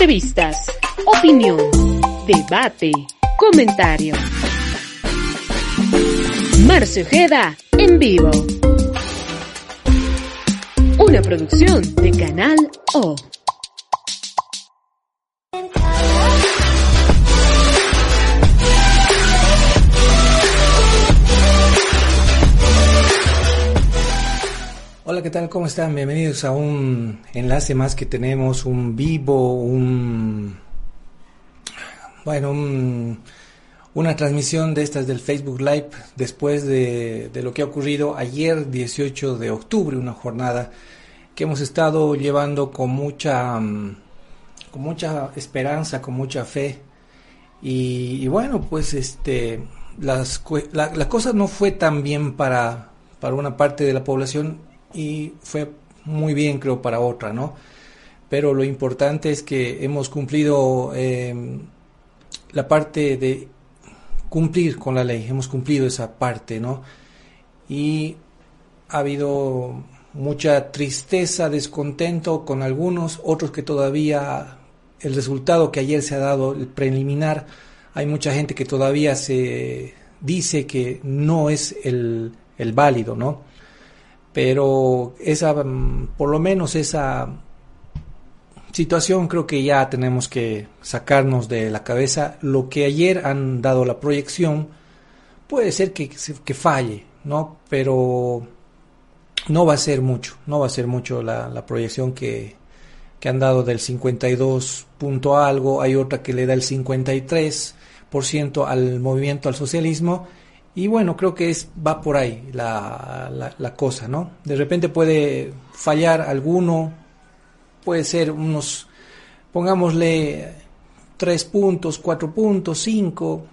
Entrevistas, opinión, debate, comentario. Marcio Ojeda en vivo. Una producción de Canal O. Hola, ¿qué tal? ¿Cómo están? Bienvenidos a un enlace más que tenemos, un vivo, un... Bueno, un, una transmisión de estas del Facebook Live después de, lo que ha ocurrido ayer 18 de octubre, una jornada que hemos estado llevando con mucha, con mucha esperanza, con mucha fe. Y, y bueno, pues este, las, la, la cosa no fue tan bien para, para una parte de la población y fue muy bien creo para otra, ¿no? Pero lo importante es que hemos cumplido eh, la parte de cumplir con la ley, hemos cumplido esa parte, ¿no? Y ha habido mucha tristeza, descontento con algunos, otros que todavía el resultado que ayer se ha dado, el preliminar, hay mucha gente que todavía se dice que no es el, el válido, ¿no? Pero esa, mm, por lo menos esa situación creo que ya tenemos que sacarnos de la cabeza. Lo que ayer han dado la proyección puede ser que, que falle, ¿no? Pero no va a ser mucho, no va a ser mucho la, la proyección que, que han dado del 52 punto algo, hay otra que le da el 53% al movimiento al socialismo y bueno, creo que es, va por ahí la, la, cosa, ¿no? De repente puede fallar alguno, puede ser unos, pongámosle tres puntos, cuatro puntos, cinco.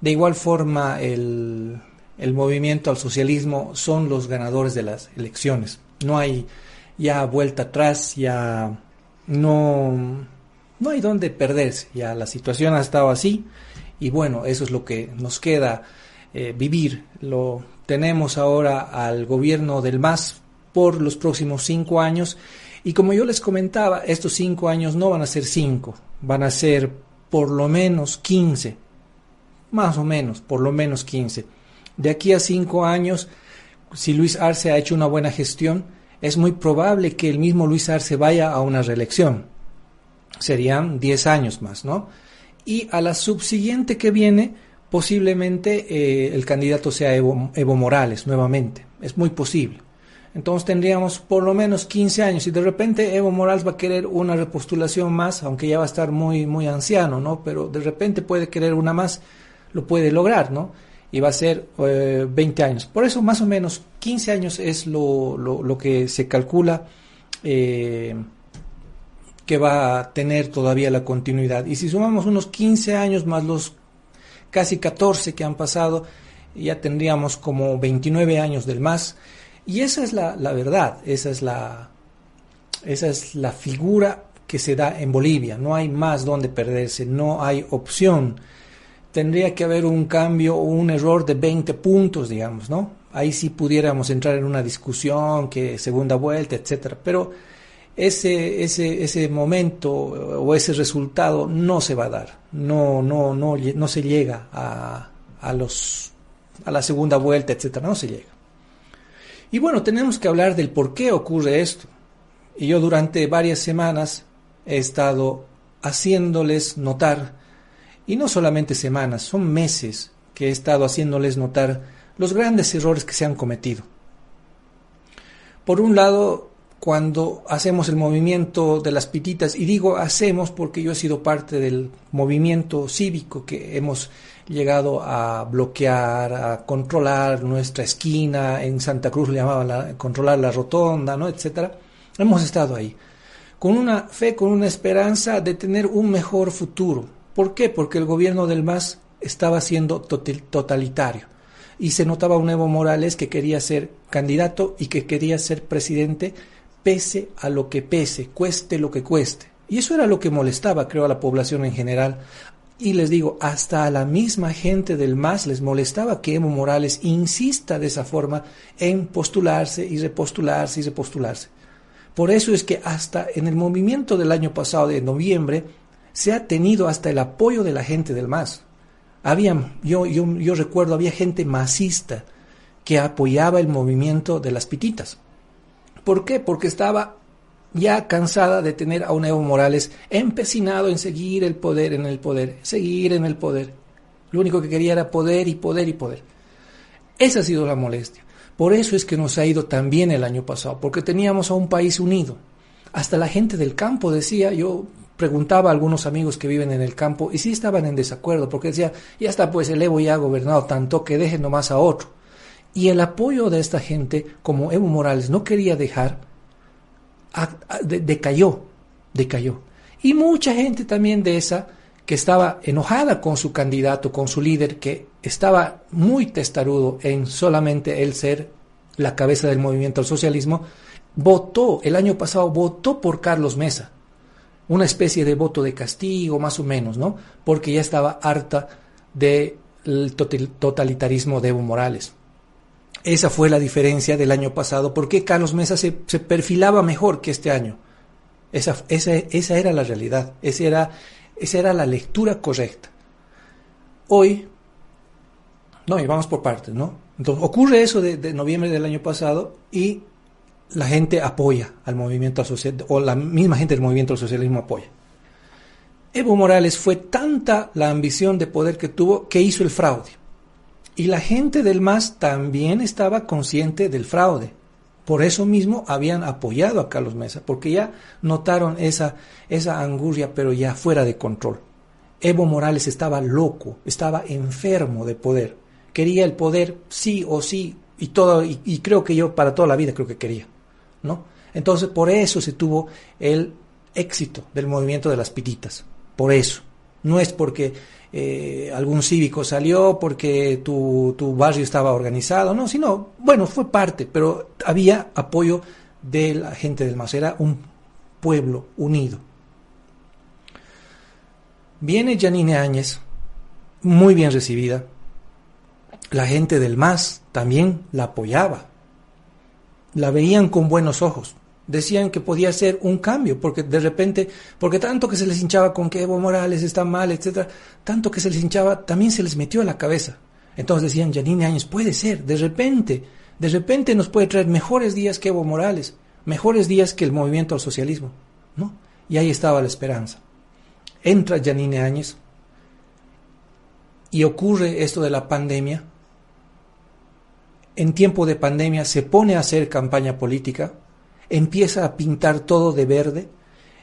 De igual forma, el, el movimiento al socialismo son los ganadores de las elecciones. No hay ya vuelta atrás, ya no, no hay donde perderse. Ya la situación ha estado así y bueno, eso es lo que nos queda eh, vivir. Lo tenemos ahora al gobierno del MAS por los próximos cinco años y como yo les comentaba, estos cinco años no van a ser cinco, van a ser por lo menos quince, más o menos, por lo menos quince. De aquí a cinco años, si Luis Arce ha hecho una buena gestión, es muy probable que el mismo Luis Arce vaya a una reelección. Serían diez años más, ¿no? Y a la subsiguiente que viene posiblemente eh, el candidato sea Evo, Morales nuevamente. Es muy posible. Entonces tendríamos por lo menos 15 años y de repente Evo Morales va a querer una repostulación más, aunque ya va a estar muy, muy anciano, ¿no? Pero de repente puede querer una más, lo puede lograr, ¿no? Y va a ser eh, 20 años. Por eso más o menos 15 años es lo, lo, lo que se calcula. Eh, que va a tener todavía la continuidad. Y si sumamos unos 15 años más los casi 14 que han pasado, ya tendríamos como 29 años del más. Y esa es la, la verdad, esa es la, esa es la figura que se da en Bolivia. No hay más donde perderse, no hay opción. Tendría que haber un cambio o un error de 20 puntos, digamos, ¿no? Ahí sí pudiéramos entrar en una discusión, que segunda vuelta, etcétera. Pero ese, ese, ese momento o ese resultado no se va a dar, no, no, no, no se llega a, a, los, a la segunda vuelta, etcétera, no se llega. Y bueno, tenemos que hablar del por qué ocurre esto. Y yo durante varias semanas he estado haciéndoles notar, y no solamente semanas, son meses que he estado haciéndoles notar los grandes errores que se han cometido. Por un lado, cuando hacemos el movimiento de las pititas, y digo hacemos porque yo he sido parte del movimiento cívico que hemos llegado a bloquear, a controlar nuestra esquina, en Santa Cruz le llamaban la, controlar la rotonda, ¿no? etcétera. Hemos estado ahí, con una fe, con una esperanza de tener un mejor futuro. ¿Por qué? Porque el gobierno del MAS estaba siendo totalitario. Y se notaba un Evo Morales que quería ser candidato y que quería ser presidente pese a lo que pese, cueste lo que cueste. Y eso era lo que molestaba, creo, a la población en general. Y les digo, hasta a la misma gente del MAS les molestaba que Evo Morales insista de esa forma en postularse y repostularse y repostularse. Por eso es que hasta en el movimiento del año pasado, de noviembre, se ha tenido hasta el apoyo de la gente del MAS. Había, yo, yo, yo recuerdo, había gente masista que apoyaba el movimiento de las pititas. ¿Por qué? Porque estaba ya cansada de tener a un Evo Morales empecinado en seguir el poder en el poder, seguir en el poder. Lo único que quería era poder y poder y poder. Esa ha sido la molestia. Por eso es que nos ha ido tan bien el año pasado, porque teníamos a un país unido. Hasta la gente del campo decía, yo preguntaba a algunos amigos que viven en el campo y sí estaban en desacuerdo porque decía, ya está pues el Evo ya ha gobernado tanto que dejen nomás a otro. Y el apoyo de esta gente, como Evo Morales no quería dejar, decayó, decayó. Y mucha gente también de esa que estaba enojada con su candidato, con su líder, que estaba muy testarudo en solamente él ser la cabeza del movimiento al socialismo, votó, el año pasado votó por Carlos Mesa una especie de voto de castigo, más o menos, ¿no? Porque ya estaba harta del totalitarismo de Evo Morales. Esa fue la diferencia del año pasado. ¿Por qué Carlos Mesa se, perfilaba mejor que este año? Esa, esa, esa era la realidad, esa era, esa era la lectura correcta. Hoy, no, y vamos por partes, ¿no? Entonces, ocurre eso de, noviembre del año pasado y la gente apoya al movimiento social, o la misma gente del movimiento al socialismo apoya. Evo Morales fue tanta la ambición de poder que tuvo que hizo el fraude. Y la gente del MAS también estaba consciente del fraude. Por eso mismo habían apoyado a Carlos Mesa, porque ya notaron esa, esa angustia, pero ya fuera de control. Evo Morales estaba loco, estaba enfermo de poder. Quería el poder sí o sí, y, todo, y creo que yo para toda la vida creo que quería. ¿no? Entonces, por eso se tuvo el éxito del movimiento de las pititas, por eso. No es porque eh, algún cívico salió, porque tu, tu barrio estaba organizado, no, sino, bueno, fue parte, pero había apoyo de la gente del MAS, era un pueblo unido. Viene Janine Áñez, muy bien recibida. La gente del MAS también la apoyaba la veían con buenos ojos. Decían que podía ser un cambio, porque de repente, porque tanto que se les hinchaba con que Evo Morales está mal, etcétera, tanto que se les hinchaba, también se les metió a la cabeza. Entonces decían, Janine Áñez, puede ser, de repente, de repente nos puede traer mejores días que Evo Morales, mejores días que el movimiento al socialismo, ¿no? Y ahí estaba la esperanza. Entra Janine Áñez y ocurre esto de la pandemia, en tiempo de pandemia se pone a hacer campaña política, empieza a pintar todo de verde,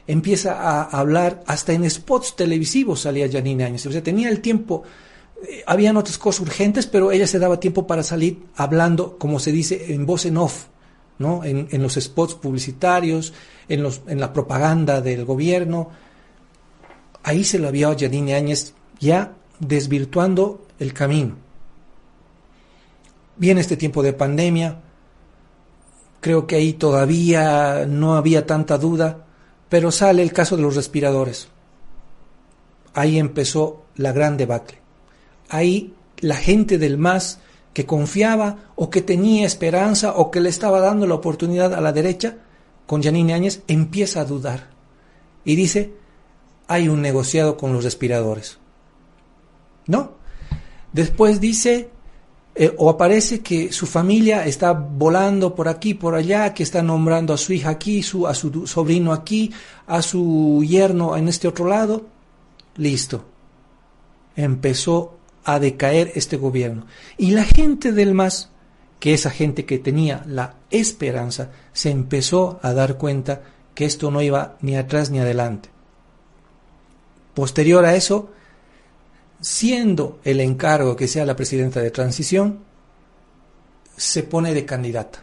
empieza a hablar, hasta en spots televisivos salía Janine Áñez. O sea, tenía el tiempo, eh, habían otras cosas urgentes, pero ella se daba tiempo para salir hablando, como se dice, en voz en off, ¿no? En, los spots publicitarios, en, los, en la propaganda del gobierno. Ahí se lo había a Janine Áñez ya desvirtuando el camino. Viene este tiempo de pandemia, creo que ahí todavía no había tanta duda, pero sale el caso de los respiradores. Ahí empezó la gran debacle. Ahí la gente del MAS que confiaba o que tenía esperanza o que le estaba dando la oportunidad a la derecha, con Janine Áñez, empieza a dudar. Y dice, hay un negociado con los respiradores. ¿No? Después dice, eh, o aparece que su familia está volando por aquí, por allá, que está nombrando a su hija aquí, a su sobrino aquí, a su yerno en este otro lado. Listo. Empezó a decaer este gobierno. Y la gente del MAS, que esa gente que tenía la esperanza, se empezó a dar cuenta que esto no iba ni atrás ni adelante. Posterior a eso, siendo el encargo que sea la presidenta de transición, se pone de candidata.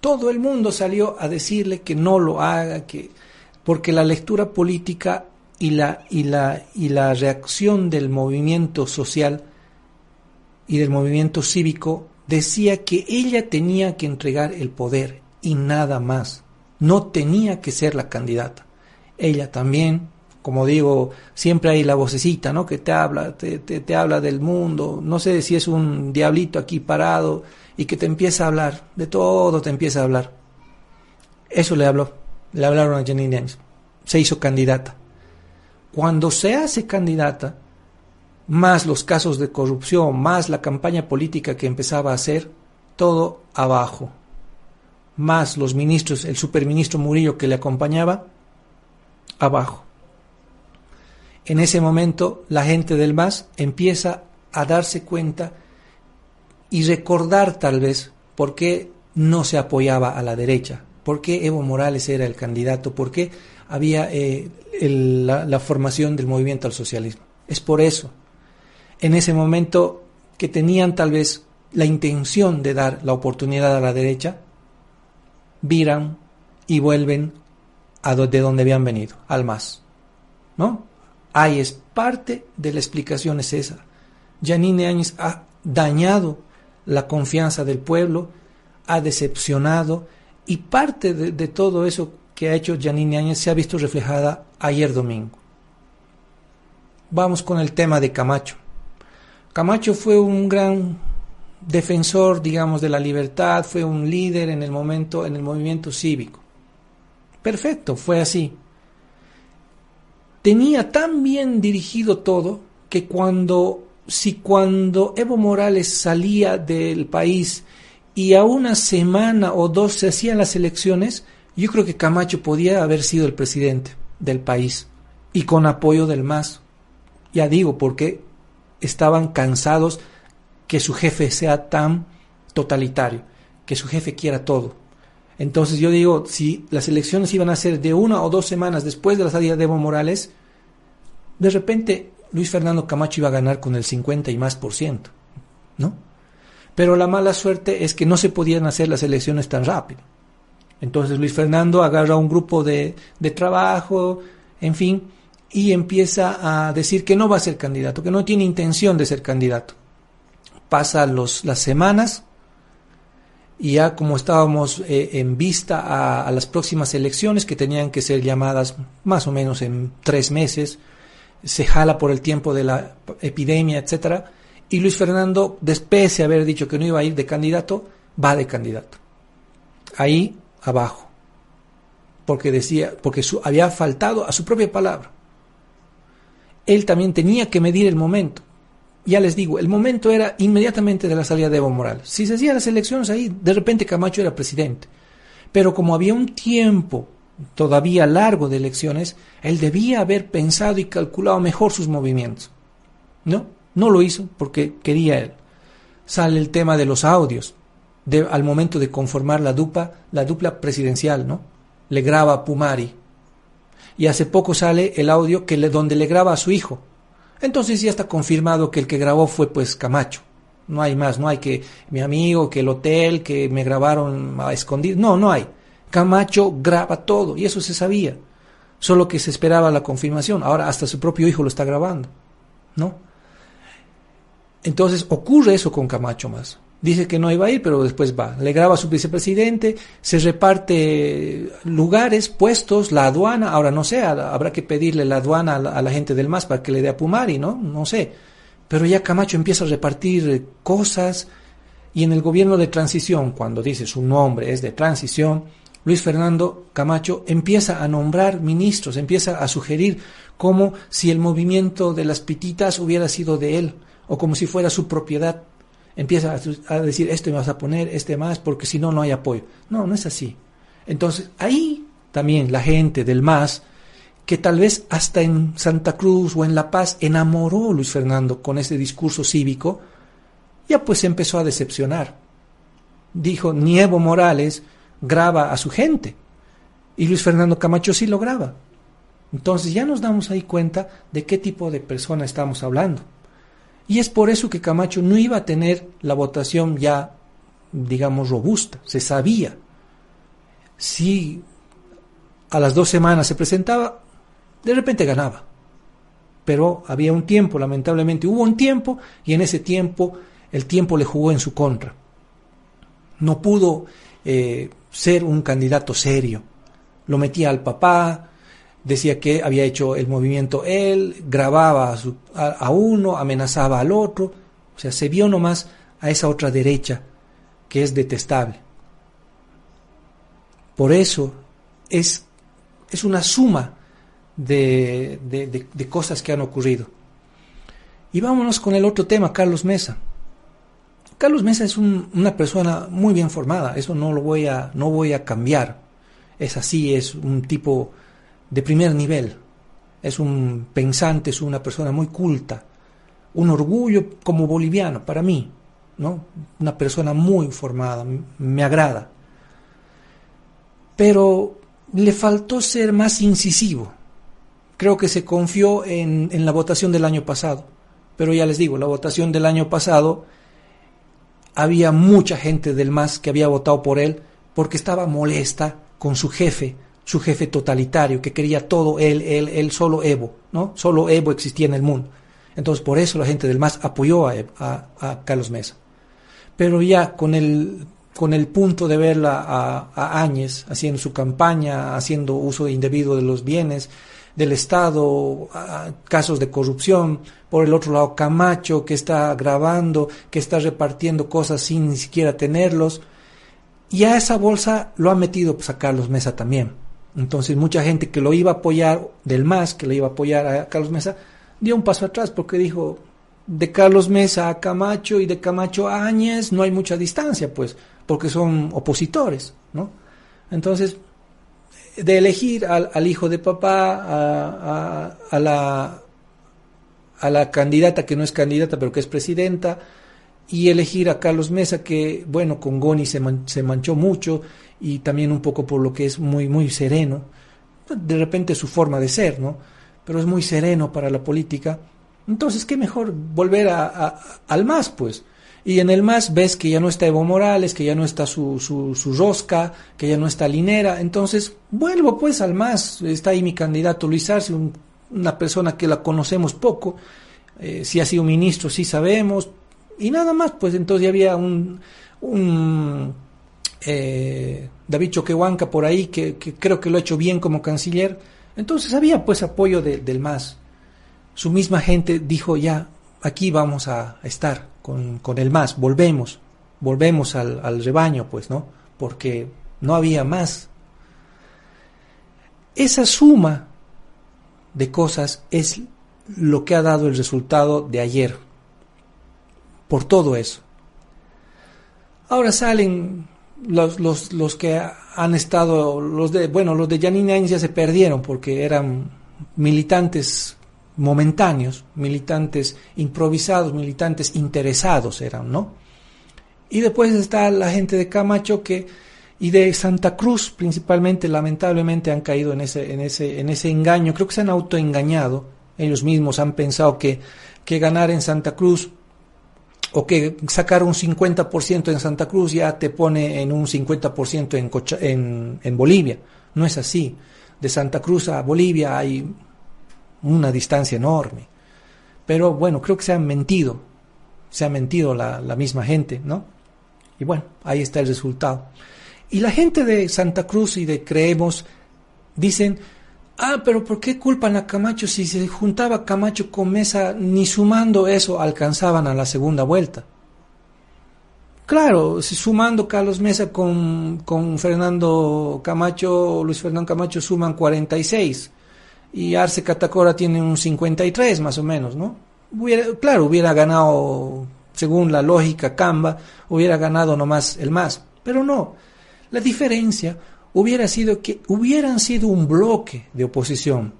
Todo el mundo salió a decirle que no lo haga, que porque la lectura política y la, y la, y la reacción del movimiento social y del movimiento cívico decía que ella tenía que entregar el poder y nada más. No tenía que ser la candidata. Ella también, como digo, siempre hay la vocecita, ¿no? Que te habla, te, te, te habla del mundo. No sé si es un diablito aquí parado y que te empieza a hablar, de todo te empieza a hablar. Eso le habló, le hablaron a Janine Áñez. Se hizo candidata. Cuando se hace candidata, más los casos de corrupción, más la campaña política que empezaba a hacer, todo abajo. Más los ministros, el superministro Murillo que le acompañaba, abajo. En ese momento la gente del MAS empieza a darse cuenta y recordar tal vez por qué no se apoyaba a la derecha, por qué Evo Morales era el candidato, por qué había eh, la, formación del movimiento al socialismo. Es por eso. En ese momento que tenían tal vez la intención de dar la oportunidad a la derecha, viran y vuelven a de donde habían venido, al más. ¿No? Ahí es parte de la explicación es esa. Janine Áñez ha dañado la confianza del pueblo, ha decepcionado y parte de, todo eso que ha hecho Janine Áñez se ha visto reflejada ayer domingo. Vamos con el tema de Camacho. Camacho fue un gran defensor, digamos, de la libertad, fue un líder en el momento, en el movimiento cívico. Perfecto, fue así. Tenía tan bien dirigido todo que cuando, si cuando Evo Morales salía del país y a una semana o dos se hacían las elecciones, yo creo que Camacho podía haber sido el presidente del país y con apoyo del MAS. Ya digo, porque estaban cansados que su jefe sea tan totalitario, que su jefe quiera todo. Entonces yo digo, si las elecciones iban a ser de una o dos semanas después de la salida de Evo Morales, de repente Luis Fernando Camacho iba a ganar con el 50 y más por ciento, ¿no? Pero la mala suerte es que no se podían hacer las elecciones tan rápido. Entonces Luis Fernando agarra un grupo de, de trabajo, en fin, y empieza a decir que no va a ser candidato, que no tiene intención de ser candidato. Pasa los, las semanas y ya como estábamos eh, en vista a, a, las próximas elecciones que tenían que ser llamadas más o menos en tres meses, se jala por el tiempo de la epidemia, etcétera, y Luis Fernando, después de haber dicho que no iba a ir de candidato, va de candidato. Ahí abajo, porque decía, porque su, había faltado a su propia palabra él también tenía que medir el momento. Ya les digo, el momento era inmediatamente de la salida de Evo Morales. Si se hacían las elecciones ahí, de repente Camacho era presidente. Pero como había un tiempo todavía largo de elecciones, él debía haber pensado y calculado mejor sus movimientos. ¿No? No lo hizo porque quería él. Sale el tema de los audios, al momento de conformar la dupla, la dupla presidencial, ¿no? Le graba a Pumari y hace poco sale el audio que donde le graba a su hijo. Entonces ya está confirmado que el que grabó fue pues Camacho. No hay más, no hay que mi amigo, que el hotel, que me grabaron a escondido. No, no hay. Camacho graba todo y eso se sabía. Solo que se esperaba la confirmación. Ahora hasta su propio hijo lo está grabando. ¿No? Entonces ocurre eso con Camacho más dice que no iba a ir, pero después va. Le graba a su vicepresidente, se reparte lugares, puestos, la aduana, ahora no sé, habrá que pedirle la aduana a la, gente del MAS para que le dé a Pumari, ¿no? No sé. Pero ya Camacho empieza a repartir cosas y en el gobierno de transición, cuando dice su nombre es de transición, Luis Fernando Camacho empieza a nombrar ministros, empieza a sugerir como si el movimiento de las pititas hubiera sido de él o como si fuera su propiedad empieza a, decir, esto me vas a poner, este más, porque si no, no hay apoyo. No, no es así. Entonces, ahí también la gente del MAS, que tal vez hasta en Santa Cruz o en La Paz enamoró a Luis Fernando con ese discurso cívico, ya pues empezó a decepcionar. Dijo, Nievo Morales graba a su gente. Y Luis Fernando Camacho sí lo graba. Entonces ya nos damos ahí cuenta de qué tipo de persona estamos hablando. Y es por eso que Camacho no iba a tener la votación ya, digamos, robusta, se sabía. si a las dos semanas se presentaba, de repente ganaba. Pero había un tiempo, lamentablemente hubo un tiempo, y en ese tiempo el tiempo le jugó en su contra. No pudo eh, ser un candidato serio. Lo metía al papá, decía que había hecho el movimiento él, grababa a, uno, amenazaba al otro, o sea, se vio nomás a esa otra derecha que es detestable. Por eso es, es una suma de, de, de, cosas que han ocurrido. Y vámonos con el otro tema, Carlos Mesa. Carlos Mesa es un, una persona muy bien formada, eso no lo voy a, no voy a cambiar. Es así, es un tipo de primer nivel, es un pensante, es una persona muy culta, un orgullo como boliviano para mí, ¿no? Una persona muy formada, me agrada. Pero le faltó ser más incisivo. Creo que se confió en, en la votación del año pasado. Pero ya les digo, la votación del año pasado había mucha gente del MAS que había votado por él porque estaba molesta con su jefe, su jefe totalitario, que quería todo él, él, él, solo Evo, ¿no? Solo Evo existía en el mundo. Entonces, por eso la gente del MAS apoyó a, a, Carlos Mesa. Pero ya con el, con el punto de verla a, a Áñez haciendo su campaña, haciendo uso indebido de los bienes, del Estado, casos de corrupción, por el otro lado Camacho que está grabando, que está repartiendo cosas sin ni siquiera tenerlos, y a esa bolsa lo ha metido pues, a Carlos Mesa también. Entonces mucha gente que lo iba a apoyar del MAS, que le iba a apoyar a Carlos Mesa, dio un paso atrás porque dijo, de Carlos Mesa a Camacho y de Camacho a Áñez no hay mucha distancia, pues, porque son opositores, ¿no? Entonces, de elegir al, al hijo de papá, a, a, a, la, a la candidata que no es candidata pero que es presidenta, y elegir a Carlos Mesa que, bueno, con Goni se, man, se manchó mucho y también un poco por lo que es muy, muy sereno, de repente su forma de ser, ¿no? Pero es muy sereno para la política. Entonces, ¿qué mejor volver a, al MAS, pues? Y en el MAS ves que ya no está Evo Morales, que ya no está su, su, su rosca, que ya no está Linera. Entonces, vuelvo pues al MAS. Está ahí mi candidato Luis Arce, un, una persona que la conocemos poco. Eh, si ha sido ministro, sí sabemos. Y nada más, pues entonces ya había un, un eh, David Choquehuanca por ahí, que, creo que lo ha hecho bien como canciller. Entonces había pues apoyo de, del MAS. Su misma gente dijo ya, aquí vamos a estar con, con el MAS, volvemos, volvemos al, al rebaño, pues, ¿no? Porque no había más. Esa suma de cosas es lo que ha dado el resultado de ayer. Por todo eso. Ahora salen los, los, los que han estado, los de, bueno, los de Janine Áñez se perdieron porque eran militantes momentáneos, militantes improvisados, militantes interesados eran, ¿no? Y después está la gente de Camacho que y de Santa Cruz principalmente lamentablemente han caído en ese en ese en ese engaño, creo que se han autoengañado, ellos mismos han pensado que que ganar en Santa Cruz o que sacar un 50% en Santa Cruz ya te pone en un 50% en, en, en Bolivia. No es así. De Santa Cruz a Bolivia hay una distancia enorme. Pero bueno, creo que se han mentido, se ha mentido la misma gente, ¿no? Y bueno, ahí está el resultado. Y la gente de Santa Cruz y de Creemos dicen, ah, pero ¿por qué culpan a Camacho si se juntaba Camacho con Mesa, ni sumando eso alcanzaban a la segunda vuelta? Claro, si sumando Carlos Mesa con, con Fernando Camacho, Luis Fernando Camacho suman 46 y Arce Catacora tiene un 53 más o menos, ¿no? Hubiera, claro, hubiera ganado, según la lógica Camba, hubiera ganado nomás el más, pero no. La diferencia hubiera sido que hubieran sido un bloque de oposición.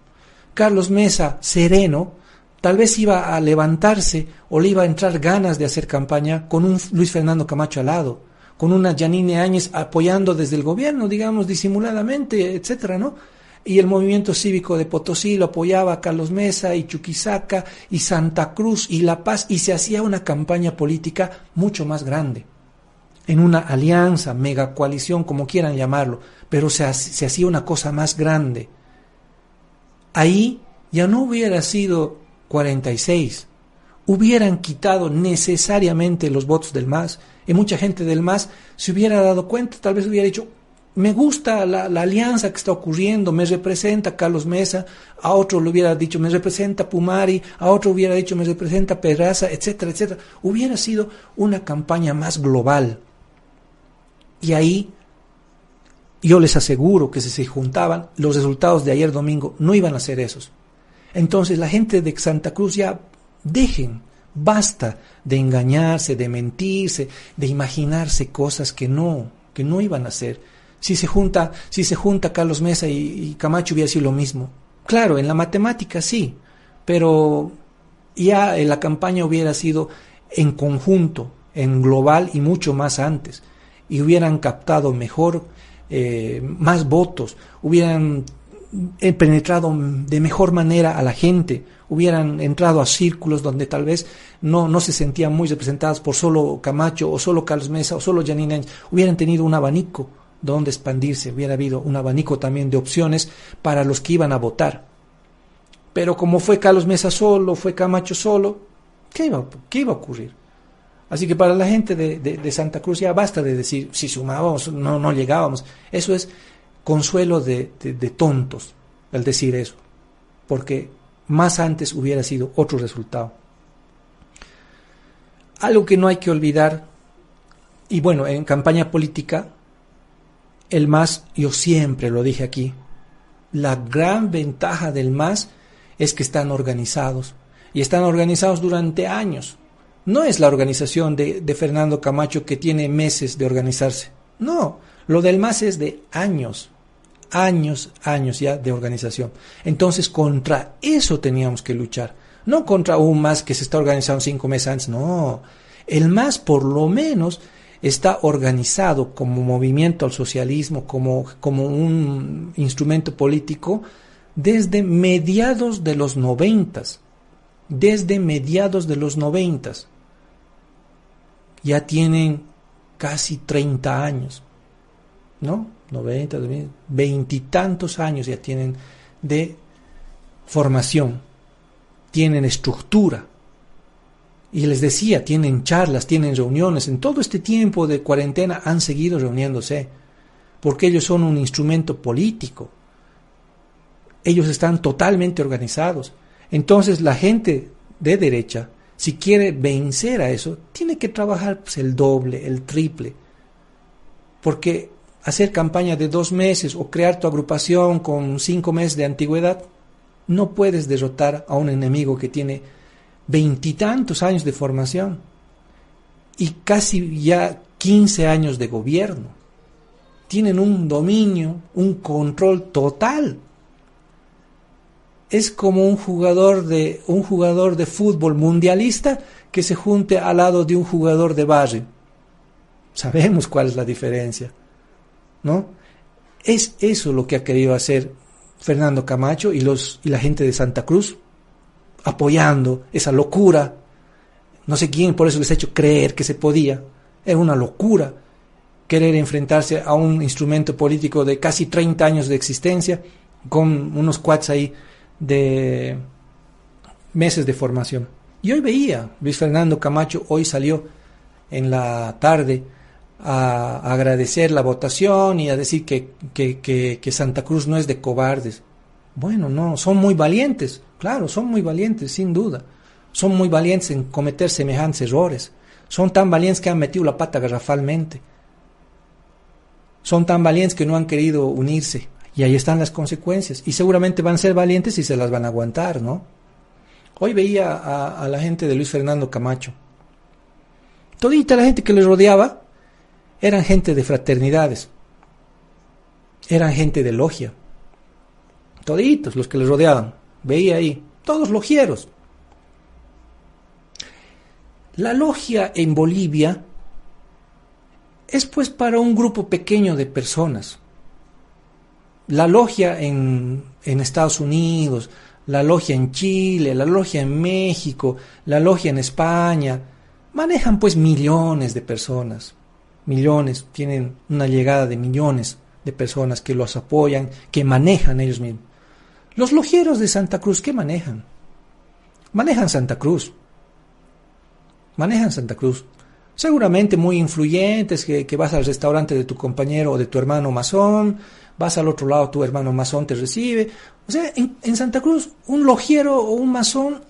Carlos Mesa, sereno, tal vez iba a levantarse o le iba a entrar ganas de hacer campaña con un Luis Fernando Camacho al lado, con una Janine Áñez apoyando desde el gobierno, digamos, disimuladamente, etcétera, ¿no? y el movimiento cívico de Potosí lo apoyaba a Carlos Mesa y Chuquisaca y Santa Cruz y La Paz y se hacía una campaña política mucho más grande. En una alianza, mega coalición, como quieran llamarlo, pero se, se hacía una cosa más grande. Ahí ya no hubiera sido 46, hubieran quitado necesariamente los votos del MAS y mucha gente del MAS se hubiera dado cuenta, tal vez hubiera dicho, me gusta la, alianza que está ocurriendo, me representa Carlos Mesa, a otro le hubiera dicho, me representa Pumari, a otro hubiera dicho, me representa Perraza, etcétera, etcétera. Hubiera sido una campaña más global. Y ahí yo les aseguro que si se juntaban, los resultados de ayer domingo no iban a ser esos. Entonces la gente de Santa Cruz ya dejen, basta de engañarse, de mentirse, de imaginarse cosas que no, que no iban a ser si se junta, si se junta Carlos Mesa y, Camacho hubiera sido lo mismo. Claro, en la matemática sí, pero ya la campaña hubiera sido en conjunto, en global y mucho más antes, y hubieran captado mejor, eh, más votos, hubieran eh, penetrado de mejor manera a la gente, hubieran entrado a círculos donde tal vez no, no se sentían muy representadas por solo Camacho o solo Carlos Mesa o solo Janine hubieran tenido un abanico donde expandirse, hubiera habido un abanico también de opciones para los que iban a votar. Pero como fue Carlos Mesa solo, fue Camacho solo, ¿qué iba, qué iba a ocurrir? Así que para la gente de, Santa Cruz ya basta de decir, si sumábamos, no, no llegábamos. Eso es consuelo de, tontos, el decir eso, porque más antes hubiera sido otro resultado. Algo que no hay que olvidar, y bueno, en campaña política el MAS, yo siempre lo dije aquí, la gran ventaja del MAS es que están organizados y están organizados durante años. No es la organización de, Fernando Camacho que tiene meses de organizarse. No, lo del MAS es de años, años, años ya de organización. Entonces contra eso teníamos que luchar. No contra un MAS que se está organizando cinco meses antes, no. El MAS por lo menos está organizado como movimiento al socialismo, como, como un instrumento político, desde mediados de los noventas. Desde mediados de los noventas. Ya tienen casi 30 años, ¿no? 90, veintitantos años ya tienen de formación, tienen estructura, y les decía, tienen charlas, tienen reuniones. En todo este tiempo de cuarentena han seguido reuniéndose, porque ellos son un instrumento político. Ellos están totalmente organizados. Entonces la gente de derecha, si quiere vencer a eso, tiene que trabajar pues, el doble, el triple. Porque hacer campaña de dos meses o crear tu agrupación con cinco meses de antigüedad, no puedes derrotar a un enemigo que tiene veintitantos años de formación y casi ya 15 años de gobierno. Tienen un dominio, un control total. Es como un jugador de un jugador de fútbol mundialista que se junte al lado de un jugador de barrio. Sabemos cuál es la diferencia, ¿no? Es eso lo que ha querido hacer Fernando Camacho y los y la gente de Santa Cruz apoyando esa locura. No sé quién por eso les ha hecho creer que se podía. Era una locura querer enfrentarse a un instrumento político de casi 30 años de existencia con unos cuads ahí de meses de formación. Y hoy veía, Luis Fernando Camacho hoy salió en la tarde a, agradecer la votación y a decir que, que Santa Cruz no es de cobardes. Bueno, no, son muy valientes. Claro, son muy valientes, sin duda. Son muy valientes en cometer semejantes errores. Son tan valientes que han metido la pata garrafalmente. Son tan valientes que no han querido unirse. Y ahí están las consecuencias. Y seguramente van a ser valientes y se las van a aguantar, ¿no? Hoy veía a, a la gente de Luis Fernando Camacho. Todita la gente que les rodeaba eran gente de fraternidades. Eran gente de logia. Toditos los que les rodeaban. Veía ahí, todos logieros. La logia en Bolivia es pues para un grupo pequeño de personas. La logia en, Estados Unidos, la logia en Chile, la logia en México, la logia en España, manejan pues millones de personas. millones, tienen una llegada de millones de personas que los apoyan, que manejan ellos mismos. Los logieros de Santa Cruz, ¿qué manejan? Manejan Santa Cruz. Manejan Santa Cruz. Seguramente muy influyentes, que, que, vas al restaurante de tu compañero o de tu hermano masón, vas al otro lado, tu hermano masón te recibe. O sea, en, Santa Cruz, un logiero o un masón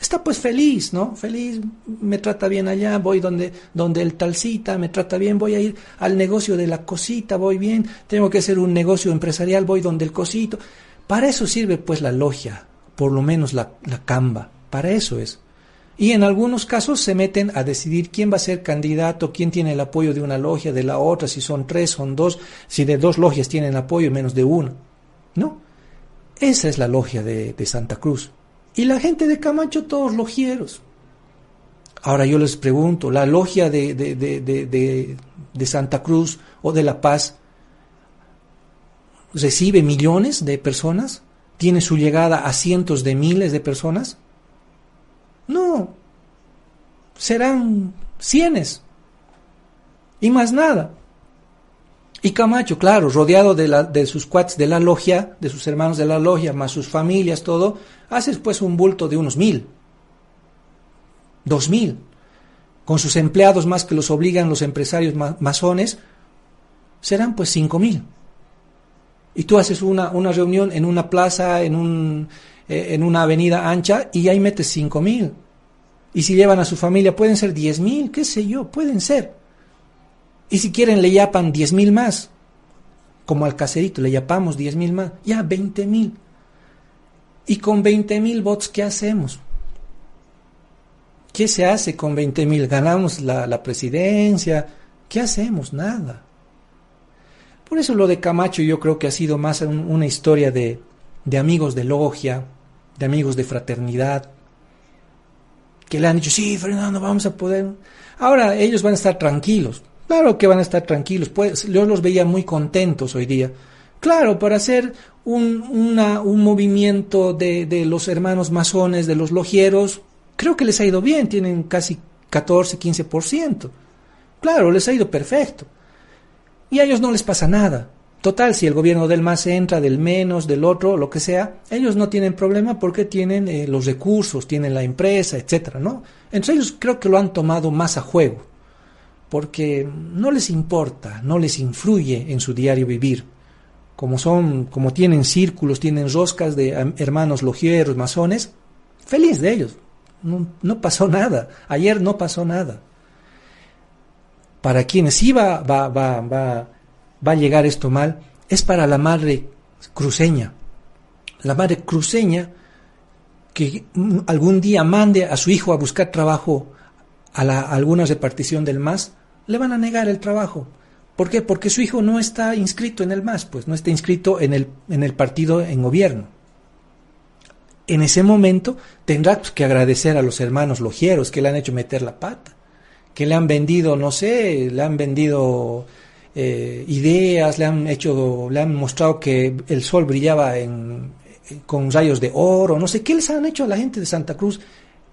está pues feliz, ¿no? Feliz, me trata bien allá, voy donde, donde el talcita, me trata bien, voy a ir al negocio de la cosita, voy bien, tengo que hacer un negocio empresarial, voy donde el cosito. Para eso sirve pues la logia, por lo menos la, la camba, para eso es. Y en algunos casos se meten a decidir quién va a ser candidato, quién tiene el apoyo de una logia, de la otra, si son tres, son dos, si de dos logias tienen apoyo menos de una. ¿No? Esa es la logia de, Santa Cruz. Y la gente de Camacho, todos logieros. Ahora yo les pregunto, ¿la logia de, de, de, Santa Cruz o de La Paz recibe millones de personas? ¿Tiene su llegada a cientos de miles de personas? No, serán cienes y más nada. Y Camacho, claro, rodeado de, la, de sus cuates de la logia, de sus hermanos de la logia, más sus familias, todo, haces pues un bulto de unos mil, dos mil, con sus empleados más que los obligan los empresarios masones, serán pues cinco mil. Y tú haces una, una reunión en una plaza, en, un, eh, en una avenida ancha, y ahí metes cinco mil. Y si llevan a su familia, pueden ser diez mil, qué sé yo, pueden ser. Y si quieren le yapan diez mil más, como al caserito, le yapamos diez mil más, ya veinte mil. Y con veinte mil votos, ¿qué hacemos? ¿Qué se hace con veinte mil? ¿Ganamos la, la, presidencia? ¿Qué hacemos? Nada. Por eso lo de Camacho yo creo que ha sido más un, una historia de, de amigos de logia, de amigos de fraternidad, que le han dicho, sí, Fernando, vamos a poder. Ahora ellos van a estar tranquilos, Claro que van a estar tranquilos, pues yo los veía muy contentos hoy día. Claro, para hacer un, un movimiento de, de, los hermanos masones, de los logieros, creo que les ha ido bien, tienen casi 14, 15%. Claro, les ha ido perfecto. Y a ellos no les pasa nada. Total, si el gobierno del más entra, del menos, del otro, lo que sea, ellos no tienen problema porque tienen eh, los recursos, tienen la empresa, etcétera, ¿no? Entre ellos creo que lo han tomado más a juego porque no les importa, no les influye en su diario vivir. Como son, como tienen círculos, tienen roscas de hermanos logieros, masones, feliz de ellos. No, no pasó nada. Ayer no pasó nada. Para quienes sí va, va, va, va, va a llegar esto mal, es para la madre cruceña. La madre cruceña que algún día mande a su hijo a buscar trabajo a, la, alguna repartición del MAS, le van a negar el trabajo. ¿Por qué? Porque su hijo no está inscrito en el MAS, pues no está inscrito en el, en el partido en gobierno. En ese momento tendrá que agradecer a los hermanos logieros que le han hecho meter la pata, que le han vendido, no sé, le han vendido eh, ideas, le han hecho, le han mostrado que el sol brillaba en, con rayos de oro, no sé, ¿qué les han hecho a la gente de Santa Cruz?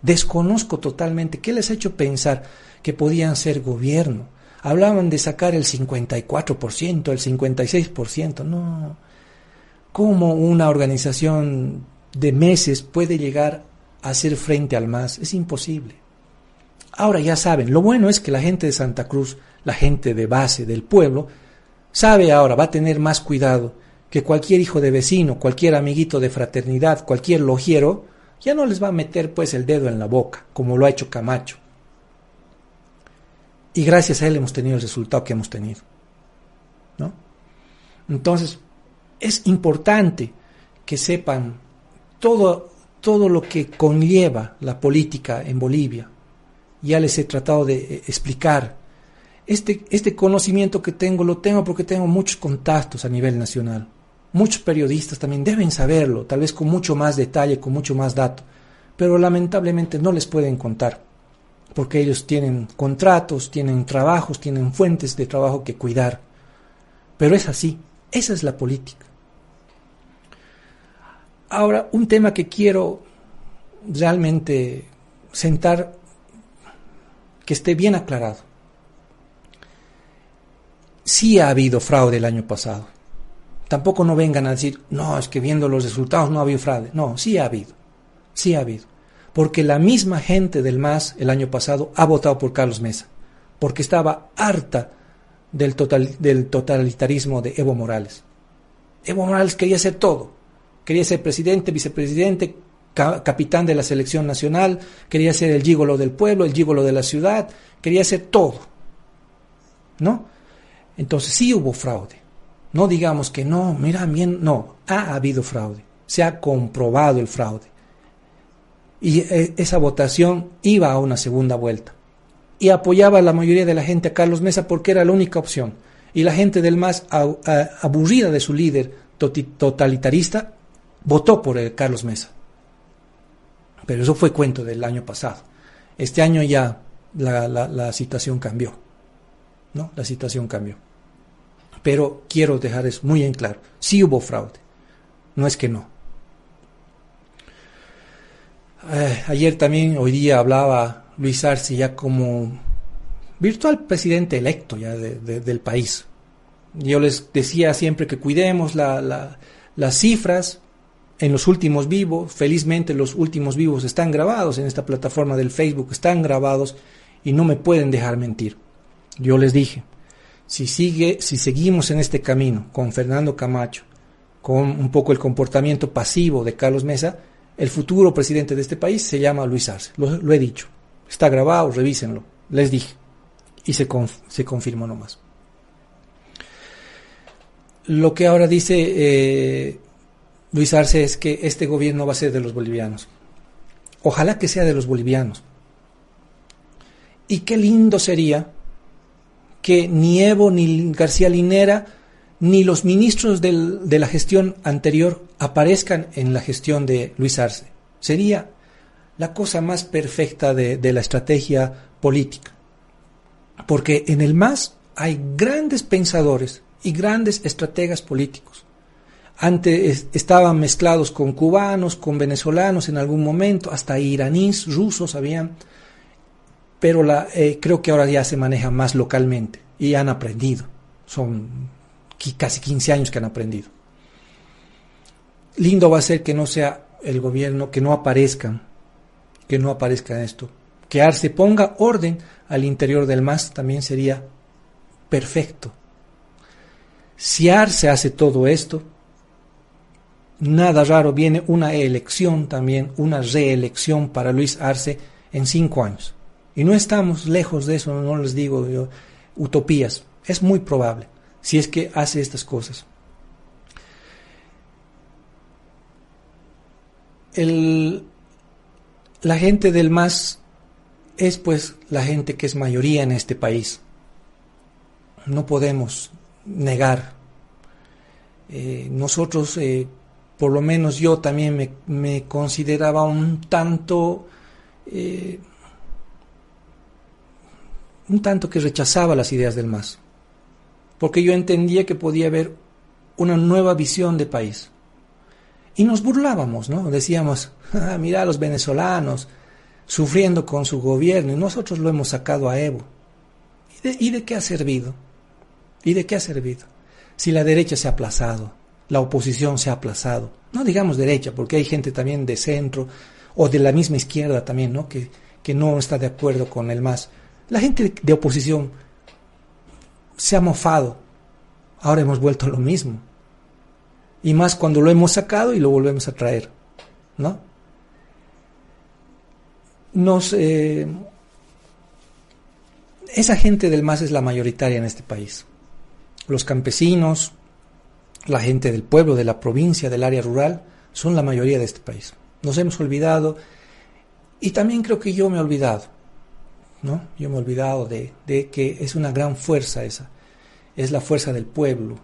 Desconozco totalmente, ¿qué les ha hecho pensar? que podían ser gobierno. Hablaban de sacar el 54%, el 56%. No. ¿Cómo una organización de meses puede llegar a hacer frente al MAS? Es imposible. Ahora ya saben, lo bueno es que la gente de Santa Cruz, la gente de base del pueblo, sabe ahora, va a tener más cuidado que cualquier hijo de vecino, cualquier amiguito de fraternidad, cualquier logiero, ya no les va a meter pues el dedo en la boca, como lo ha hecho Camacho. Y gracias a él hemos tenido el resultado que hemos tenido. ¿no? Entonces, es importante que sepan todo, todo lo que conlleva la política en Bolivia. Ya les he tratado de eh, explicar. Este, este conocimiento que tengo lo tengo porque tengo muchos contactos a nivel nacional. Muchos periodistas también deben saberlo, tal vez con mucho más detalle, con mucho más dato, pero lamentablemente no les pueden contar porque ellos tienen contratos, tienen trabajos, tienen fuentes de trabajo que cuidar. Pero es así, esa es la política. Ahora, un tema que quiero realmente sentar, que esté bien aclarado. Sí ha habido fraude el año pasado. Tampoco no vengan a decir, no, es que viendo los resultados no ha habido fraude. No, sí ha habido. Sí ha habido. Porque la misma gente del MAS el año pasado ha votado por Carlos Mesa. Porque estaba harta del, del totalitarismo de Evo Morales. Evo Morales quería ser todo. Quería ser presidente, vicepresidente, capitán de la selección nacional, quería ser el gigolo del pueblo, el gigolo de la ciudad, quería ser todo. ¿No? Entonces sí hubo fraude. No digamos que no, mira bien, no, ha habido fraude. Se ha comprobado el fraude. Y eh, esa votación iba a una segunda vuelta. Y apoyaba a la mayoría de la gente a Carlos Mesa porque era la única opción. Y la gente del MAS, aburrida de su líder totalitarista, votó por Carlos Mesa. Pero eso fue cuento del año pasado. Este año ya la situación cambió. ¿No? La situación cambió. Pero quiero dejar eso muy en claro. Sí hubo fraude. No es que no. Eh, ayer también, hoy día hablaba Luis Arce ya como virtual presidente electo ya del país. Yo les decía siempre que cuidemos las cifras en los últimos vivos. Felizmente los últimos vivos están grabados en esta plataforma del Facebook, están grabados y no me pueden dejar mentir. Yo les dije, si, sigue, si seguimos en este camino con Fernando Camacho, con un poco el comportamiento pasivo de Carlos Mesa, el futuro presidente de este país se llama Luis Arce. Lo, he dicho. Está grabado, revísenlo. Les dije. Y se, se confirmó nomás. Lo que ahora dice eh, Luis Arce es que este gobierno va a ser de los bolivianos. Ojalá que sea de los bolivianos. Y qué lindo sería que ni Evo, ni García Linera, ni los ministros de la gestión anterior aparezcan en la gestión de Luis Arce. Sería la cosa más perfecta de, la estrategia política. Porque en el MAS hay grandes pensadores y grandes estrategas políticos. Antes estaban mezclados con cubanos, con venezolanos en algún momento, hasta iraníes, rusos habían pero la, eh, creo que ahora ya se maneja más localmente y han aprendido. Son casi 15 años que han aprendido. Lindo va a ser que no sea el gobierno, que no aparezcan, que no aparezca esto. Que Arce ponga orden al interior del MAS también sería perfecto. Si Arce hace todo esto, nada raro, viene una elección también, una reelección para Luis Arce en cinco años. Y no estamos lejos de eso, no les digo yo, utopías. Es muy probable, si es que hace estas cosas. El, la gente del MAS es pues la gente que es mayoría en este país. No podemos negar. Eh, nosotros, eh, por lo menos yo también me, me consideraba un tanto eh, un tanto que rechazaba las ideas del MAS, porque yo entendía que podía haber una nueva visión de país. Y nos burlábamos, ¿no? Decíamos, ah, mira a los venezolanos sufriendo con su gobierno y nosotros lo hemos sacado a Evo. ¿Y de, ¿Y de qué ha servido? ¿Y de qué ha servido? Si la derecha se ha aplazado, la oposición se ha aplazado, no digamos derecha, porque hay gente también de centro o de la misma izquierda también, ¿no? Que, que no está de acuerdo con el MAS. La gente de oposición se ha mofado. Ahora hemos vuelto a lo mismo. Y más cuando lo hemos sacado y lo volvemos a traer. ¿No? Nos, eh, esa gente del MAS es la mayoritaria en este país. Los campesinos, la gente del pueblo, de la provincia, del área rural, son la mayoría de este país. Nos hemos olvidado y también creo que yo me he olvidado ¿no? Yo me he olvidado de, que es una gran fuerza esa. Es la fuerza del pueblo,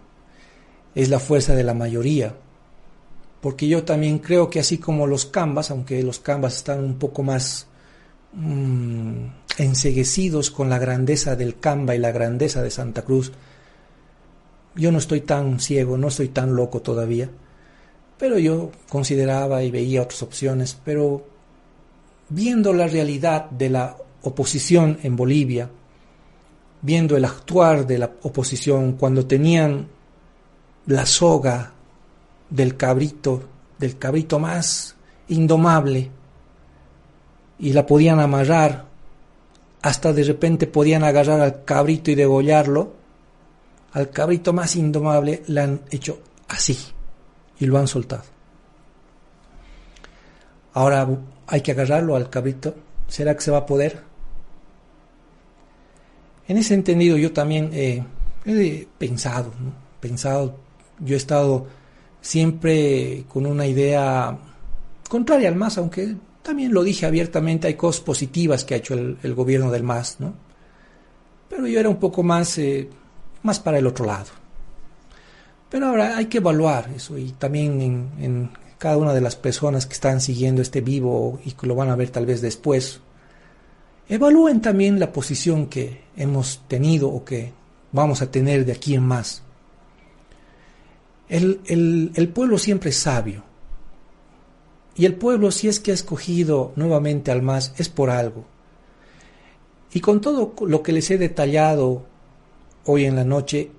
es la fuerza de la mayoría. Porque yo también creo que así como los cambas, aunque los cambas están un poco más mmm, enseguecidos con la grandeza del Camba y la grandeza de Santa Cruz, yo no estoy tan ciego, no estoy tan loco todavía, pero yo consideraba y veía otras opciones, pero viendo la realidad de la oposición en Bolivia, viendo el actuar de la oposición cuando tenían la soga del cabrito, del cabrito más indomable, y la podían amarrar, hasta de repente podían agarrar al cabrito y degollarlo, al cabrito más indomable le han hecho así y lo han soltado. Ahora hay que agarrarlo al cabrito. ¿Será que se va a poder? En ese entendido yo también he pensado, pensado, yo he estado siempre con una idea contraria al MAS, aunque también lo dije abiertamente, hay cosas positivas que ha hecho el, gobierno del MAS, ¿no? Pero yo era un poco más, eh, más para el otro lado. Pero ahora hay que evaluar eso y también en, cada una de las personas que están siguiendo este vivo y que lo van a ver tal vez después, evalúen también la posición que hemos tenido o que vamos a tener de aquí en más. El, el, pueblo siempre es sabio. Y el pueblo, si es que ha escogido nuevamente al más, es por algo. Y con todo lo que les he detallado hoy en la noche,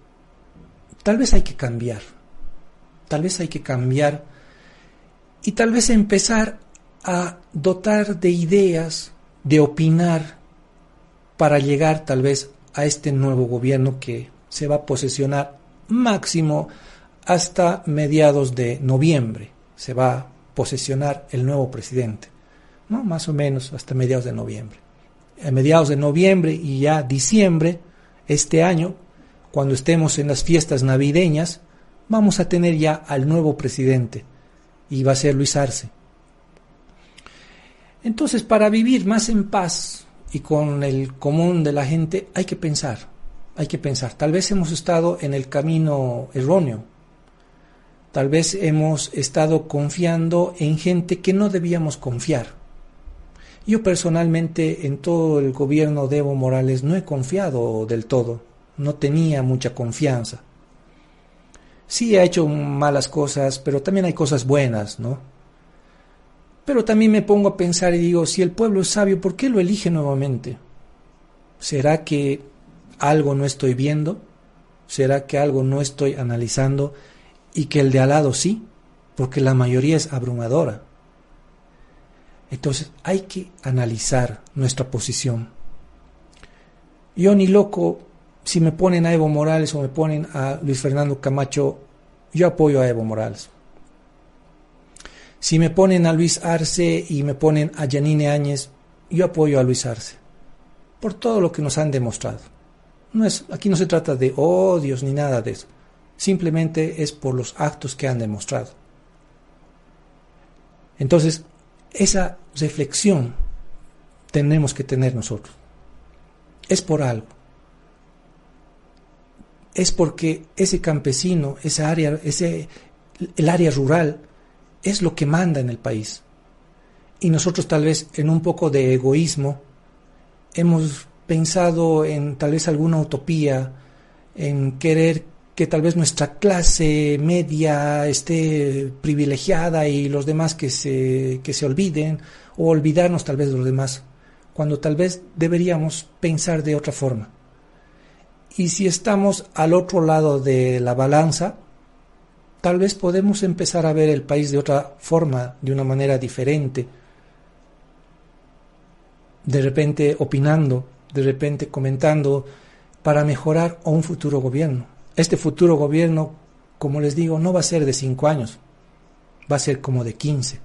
tal vez hay que cambiar. Tal vez hay que cambiar y tal vez empezar a dotar de ideas, de opinar, para llegar tal vez a este nuevo gobierno que se va a posesionar máximo hasta mediados de noviembre. Se va a posesionar el nuevo presidente, ¿no? Más o menos hasta mediados de noviembre. A mediados de noviembre y ya diciembre, este año, cuando estemos en las fiestas navideñas, vamos a tener ya al nuevo presidente y va a ser Luis Arce. Entonces, para vivir más en paz y con el común de la gente, hay que pensar, hay que pensar. Tal vez hemos estado en el camino erróneo, tal vez hemos estado confiando en gente que no debíamos confiar. Yo personalmente en todo el gobierno de Evo Morales no he confiado del todo, no tenía mucha confianza sí ha hecho malas cosas, pero también hay cosas buenas, ¿no? Pero también me pongo a pensar y digo, si el pueblo es sabio, ¿por qué lo elige nuevamente? ¿Será que algo no estoy viendo? ¿Será que algo no estoy analizando y que el de al lado sí? Porque la mayoría es abrumadora. Entonces hay que analizar nuestra posición. Yo ni loco si me ponen a Evo Morales o me ponen a Luis Fernando Camacho, yo apoyo a Evo Morales. Si me ponen a Luis Arce y me ponen a Janine Áñez, yo apoyo a Luis Arce. Por todo lo que nos han demostrado. No es, aquí no se trata de odios ni nada de eso. Simplemente es por los actos que han demostrado. Entonces, esa reflexión tenemos que tener nosotros. Es por algo es porque ese campesino, esa área, ese, el área rural, es lo que manda en el país. Y nosotros tal vez en un poco de egoísmo hemos pensado en tal vez alguna utopía, en querer que tal vez nuestra clase media esté privilegiada y los demás que se, que se olviden, o olvidarnos tal vez de los demás, cuando tal vez deberíamos pensar de otra forma. Y si estamos al otro lado de la balanza, tal vez podemos empezar a ver el país de otra forma, de una manera diferente. De repente opinando, de repente comentando para mejorar a un futuro gobierno. Este futuro gobierno, como les digo, no va a ser de cinco años, va a ser como de quince.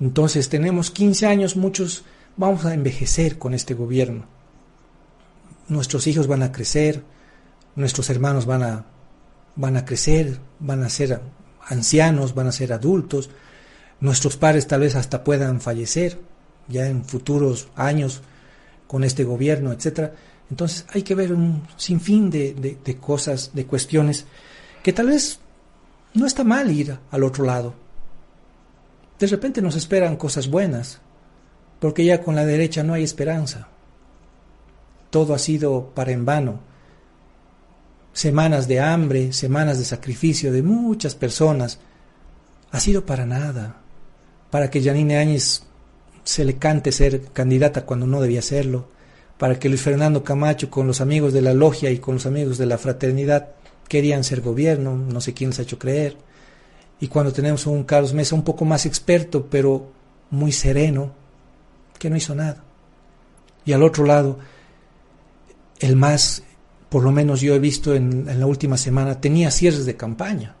Entonces tenemos quince años, muchos vamos a envejecer con este gobierno nuestros hijos van a crecer, nuestros hermanos van a, van a crecer, van a ser ancianos, van a ser adultos, nuestros padres tal vez hasta puedan fallecer ya en futuros años con este gobierno, etcétera. Entonces hay que ver un sinfín de, de, de cosas, de cuestiones, que tal vez no está mal ir al otro lado. De repente nos esperan cosas buenas, porque ya con la derecha no hay esperanza todo ha sido para en vano. Semanas de hambre, semanas de sacrificio de muchas personas, ha sido para nada, para que Janine Áñez se le cante ser candidata cuando no debía serlo, para que Luis Fernando Camacho con los amigos de la logia y con los amigos de la fraternidad querían ser gobierno, no sé quién les ha hecho creer. Y cuando tenemos a un Carlos Mesa un poco más experto, pero muy sereno, que no hizo nada. Y al otro lado, el más, por lo menos yo he visto en, la última semana, tenía cierres de campaña,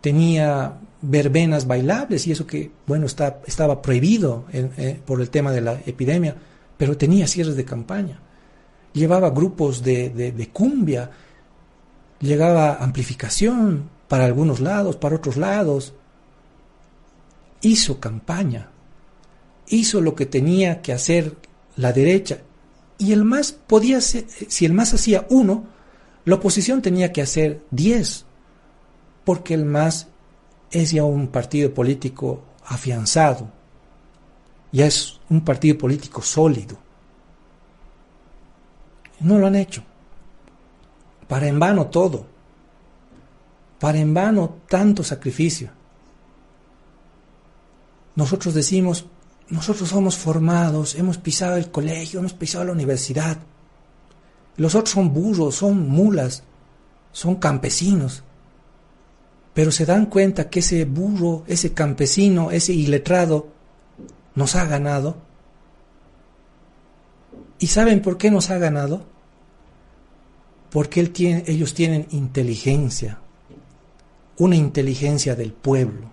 tenía verbenas bailables y eso que, bueno, estaba prohibido eh, por el tema de la epidemia, pero tenía cierres de campaña. Llevaba grupos de, de cumbia, llegaba amplificación para algunos lados, para otros lados. Hizo campaña, hizo lo que tenía que hacer la derecha y el MAS podía ser, si el MAS hacía uno, la oposición tenía que hacer diez, porque el MAS es ya un partido político afianzado, ya es un partido político sólido. No lo han hecho. Para en vano todo. Para en vano tanto sacrificio. Nosotros decimos, nosotros somos formados, hemos pisado el colegio, hemos pisado la universidad. Los otros son burros, son mulas, son campesinos. Pero se dan cuenta que ese burro, ese campesino, ese iletrado nos ha ganado. ¿Y saben por qué nos ha ganado? Porque él tiene, ellos tienen inteligencia, una inteligencia del pueblo,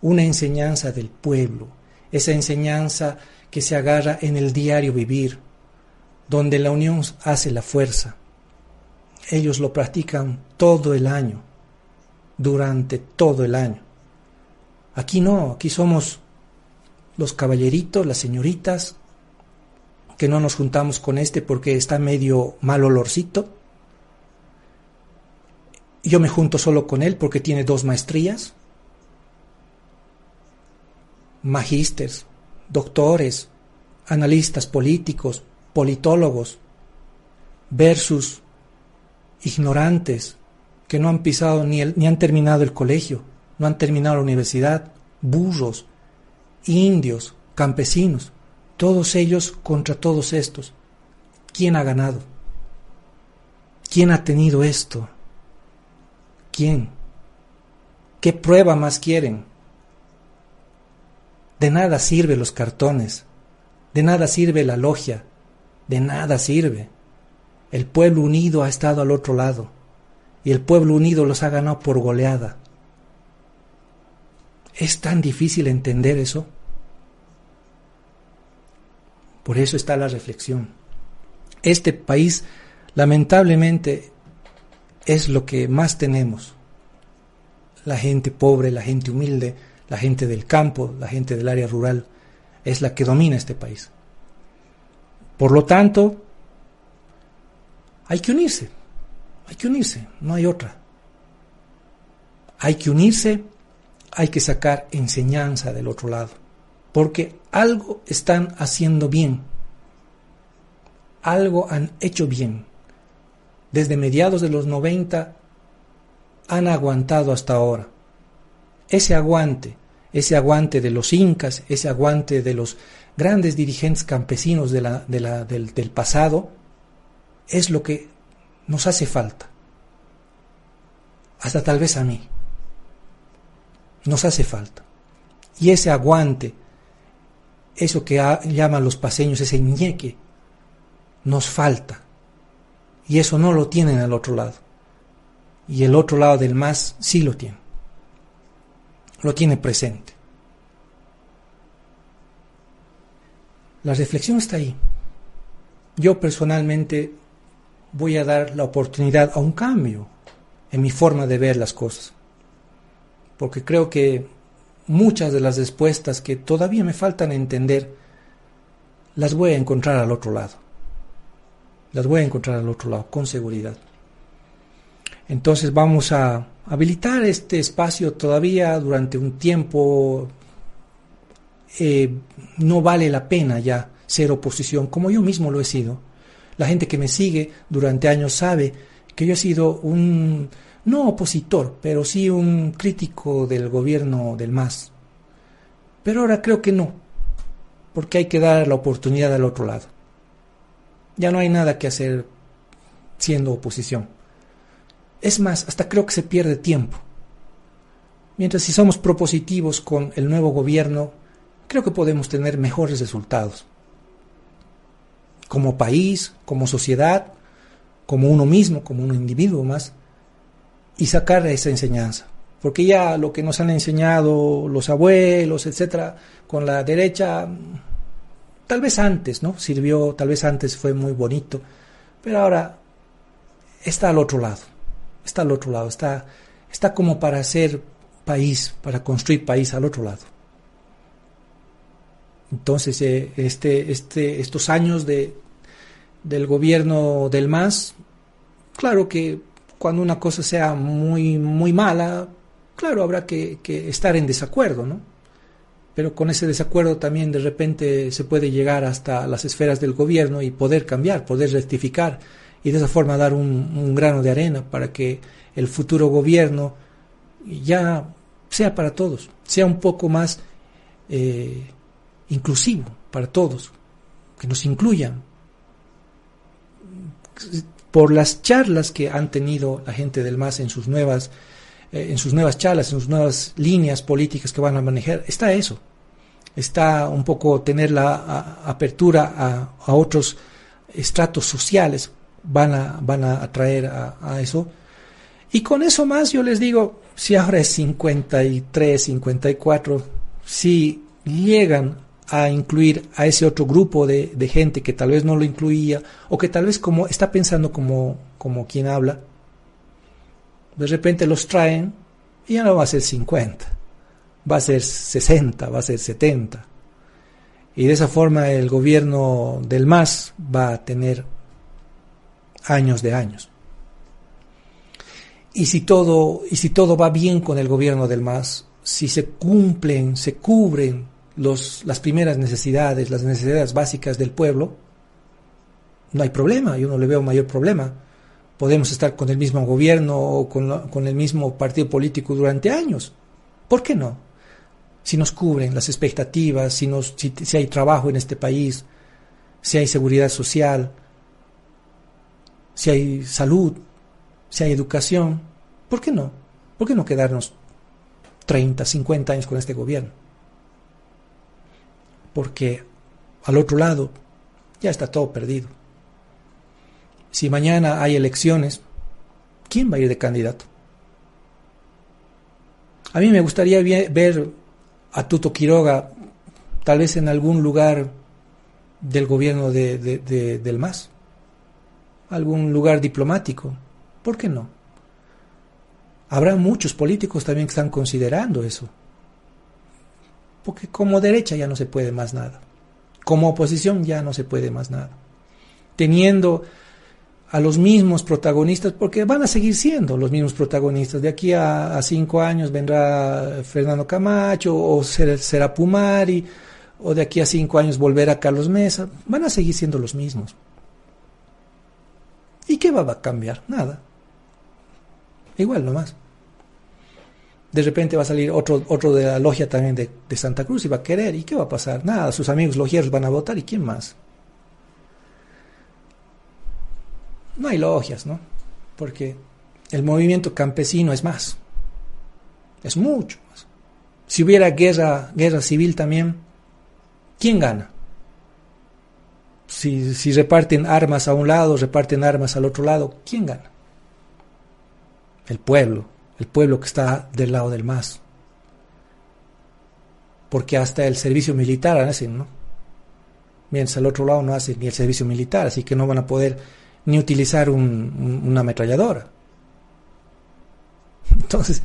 una enseñanza del pueblo esa enseñanza que se agarra en el diario vivir, donde la unión hace la fuerza. Ellos lo practican todo el año, durante todo el año. Aquí no, aquí somos los caballeritos, las señoritas, que no nos juntamos con este porque está medio mal olorcito. Yo me junto solo con él porque tiene dos maestrías magísteres, doctores, analistas políticos, politólogos, versus ignorantes que no han pisado ni, ni han terminado el colegio, no han terminado la universidad, burros, indios, campesinos, todos ellos contra todos estos. ¿Quién ha ganado? ¿Quién ha tenido esto? ¿Quién? ¿Qué prueba más quieren? De nada sirve los cartones, de nada sirve la logia, de nada sirve. El pueblo unido ha estado al otro lado y el pueblo unido los ha ganado por goleada. ¿Es tan difícil entender eso? Por eso está la reflexión. Este país, lamentablemente, es lo que más tenemos. La gente pobre, la gente humilde, la gente del campo, la gente del área rural, es la que domina este país. Por lo tanto, hay que unirse, hay que unirse, no hay otra. Hay que unirse, hay que sacar enseñanza del otro lado, porque algo están haciendo bien, algo han hecho bien. Desde mediados de los 90 han aguantado hasta ahora. Ese aguante ese aguante de los incas, ese aguante de los grandes dirigentes campesinos del, del pasado, es lo que nos hace falta. Hasta tal vez a mí. Nos hace falta. Y ese aguante, eso que llaman los paseños, ese ñeque, nos falta. Y eso no lo tienen al otro lado. Y el otro lado del más sí lo tiene lo tiene presente. La reflexión está ahí. Yo personalmente voy a dar la oportunidad a un cambio en mi forma de ver las cosas. Porque creo que muchas de las respuestas que todavía me faltan entender, las voy a encontrar al otro lado. Las voy a encontrar al otro lado, con seguridad. Entonces vamos a habilitar este espacio todavía durante un tiempo. Eh, no vale la pena ya ser oposición, como yo mismo lo he sido. La gente que me sigue durante años sabe que yo he sido un, no opositor, pero sí un crítico del gobierno del MAS. Pero ahora creo que no, porque hay que dar la oportunidad al otro lado. Ya no hay nada que hacer siendo oposición. Es más, hasta creo que se pierde tiempo. Mientras si somos propositivos con el nuevo gobierno, creo que podemos tener mejores resultados. Como país, como sociedad, como uno mismo, como un individuo más, y sacar esa enseñanza. Porque ya lo que nos han enseñado los abuelos, etcétera, con la derecha, tal vez antes, ¿no? Sirvió, tal vez antes fue muy bonito, pero ahora está al otro lado, está al otro lado, está, está como para hacer país, para construir país al otro lado. Entonces, eh, este, este, estos años de, del gobierno del MAS, claro que cuando una cosa sea muy, muy mala, claro, habrá que, que estar en desacuerdo, ¿no? Pero con ese desacuerdo también de repente se puede llegar hasta las esferas del gobierno y poder cambiar, poder rectificar y de esa forma dar un, grano de arena para que el futuro gobierno ya sea para todos, sea un poco más eh, inclusivo para todos, que nos incluyan. Por las charlas que han tenido la gente del MAS en sus nuevas, eh, en sus nuevas charlas, en sus nuevas líneas políticas que van a manejar, está eso. Está un poco tener la apertura a, otros estratos sociales, van a, van a atraer a, eso. Y con eso más yo les digo, si ahora es 53, 54, si llegan a incluir a ese otro grupo de, de, gente que tal vez no lo incluía o que tal vez como está pensando como, como quien habla, de repente los traen y ya no va a ser 50, va a ser 60, va a ser 70. Y de esa forma el gobierno del MAS va a tener años de años. Y si todo, y si todo va bien con el gobierno del MAS, si se cumplen, se cubren los, las primeras necesidades, las necesidades básicas del pueblo, no hay problema, yo no le veo mayor problema. Podemos estar con el mismo gobierno o con, con el mismo partido político durante años. ¿Por qué no? Si nos cubren las expectativas, si, nos, si, si hay trabajo en este país, si hay seguridad social, si hay salud, si hay educación, ¿por qué no? ¿Por qué no quedarnos 30, 50 años con este gobierno? Porque al otro lado ya está todo perdido. Si mañana hay elecciones, ¿quién va a ir de candidato? A mí me gustaría ver a Tuto Quiroga tal vez en algún lugar del gobierno de, de, de, del MAS, algún lugar diplomático, ¿Por qué no? Habrá muchos políticos también que están considerando eso. Porque como derecha ya no se puede más nada. Como oposición ya no se puede más nada. Teniendo a los mismos protagonistas, porque van a seguir siendo los mismos protagonistas. De aquí a, a cinco años vendrá Fernando Camacho o será Pumari, o de aquí a cinco años volverá Carlos Mesa. Van a seguir siendo los mismos. ¿Y qué va a cambiar? Nada. Igual nomás. De repente va a salir otro, otro de la logia también de, de, Santa Cruz y va a querer. ¿Y qué va a pasar? Nada, sus amigos logieros van a votar y quién más. No hay logias, ¿no? Porque el movimiento campesino es más. Es mucho más. Si hubiera guerra, guerra civil también, ¿quién gana? Si, si reparten armas a un lado, reparten armas al otro lado, ¿quién gana? el pueblo, el pueblo que está del lado del MAS. Porque hasta el servicio militar hacen, ¿no? Mientras al otro lado no hacen ni el servicio militar, así que no van a poder ni utilizar un, un, una ametralladora. Entonces,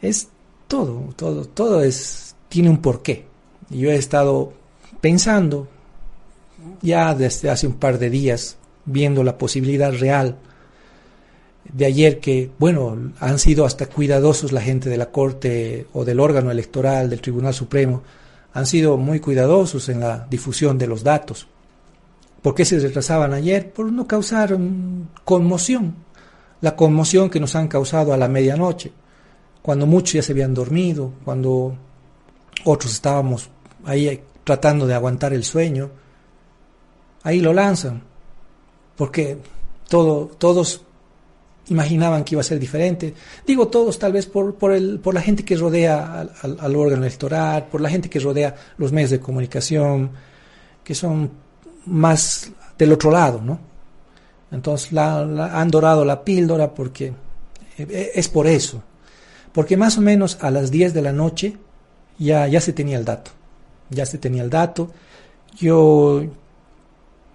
es todo, todo, todo es, tiene un porqué. Y yo he estado pensando, ya desde hace un par de días, viendo la posibilidad real de ayer que, bueno, han sido hasta cuidadosos la gente de la Corte o del órgano electoral del Tribunal Supremo, han sido muy cuidadosos en la difusión de los datos. ¿Por qué se retrasaban ayer? Por no causar conmoción, la conmoción que nos han causado a la medianoche, cuando muchos ya se habían dormido, cuando otros estábamos ahí tratando de aguantar el sueño. Ahí lo lanzan. porque todo, todos imaginaban que iba a ser diferente. Digo todos, tal vez por, por, el, por la gente que rodea al, órgano electoral, por la gente que rodea los medios de comunicación, que son más del otro lado, ¿no? Entonces la, han dorado la píldora porque eh, es por eso. Porque más o menos a las 10 de la noche ya, ya se tenía el dato. Ya se tenía el dato. Yo,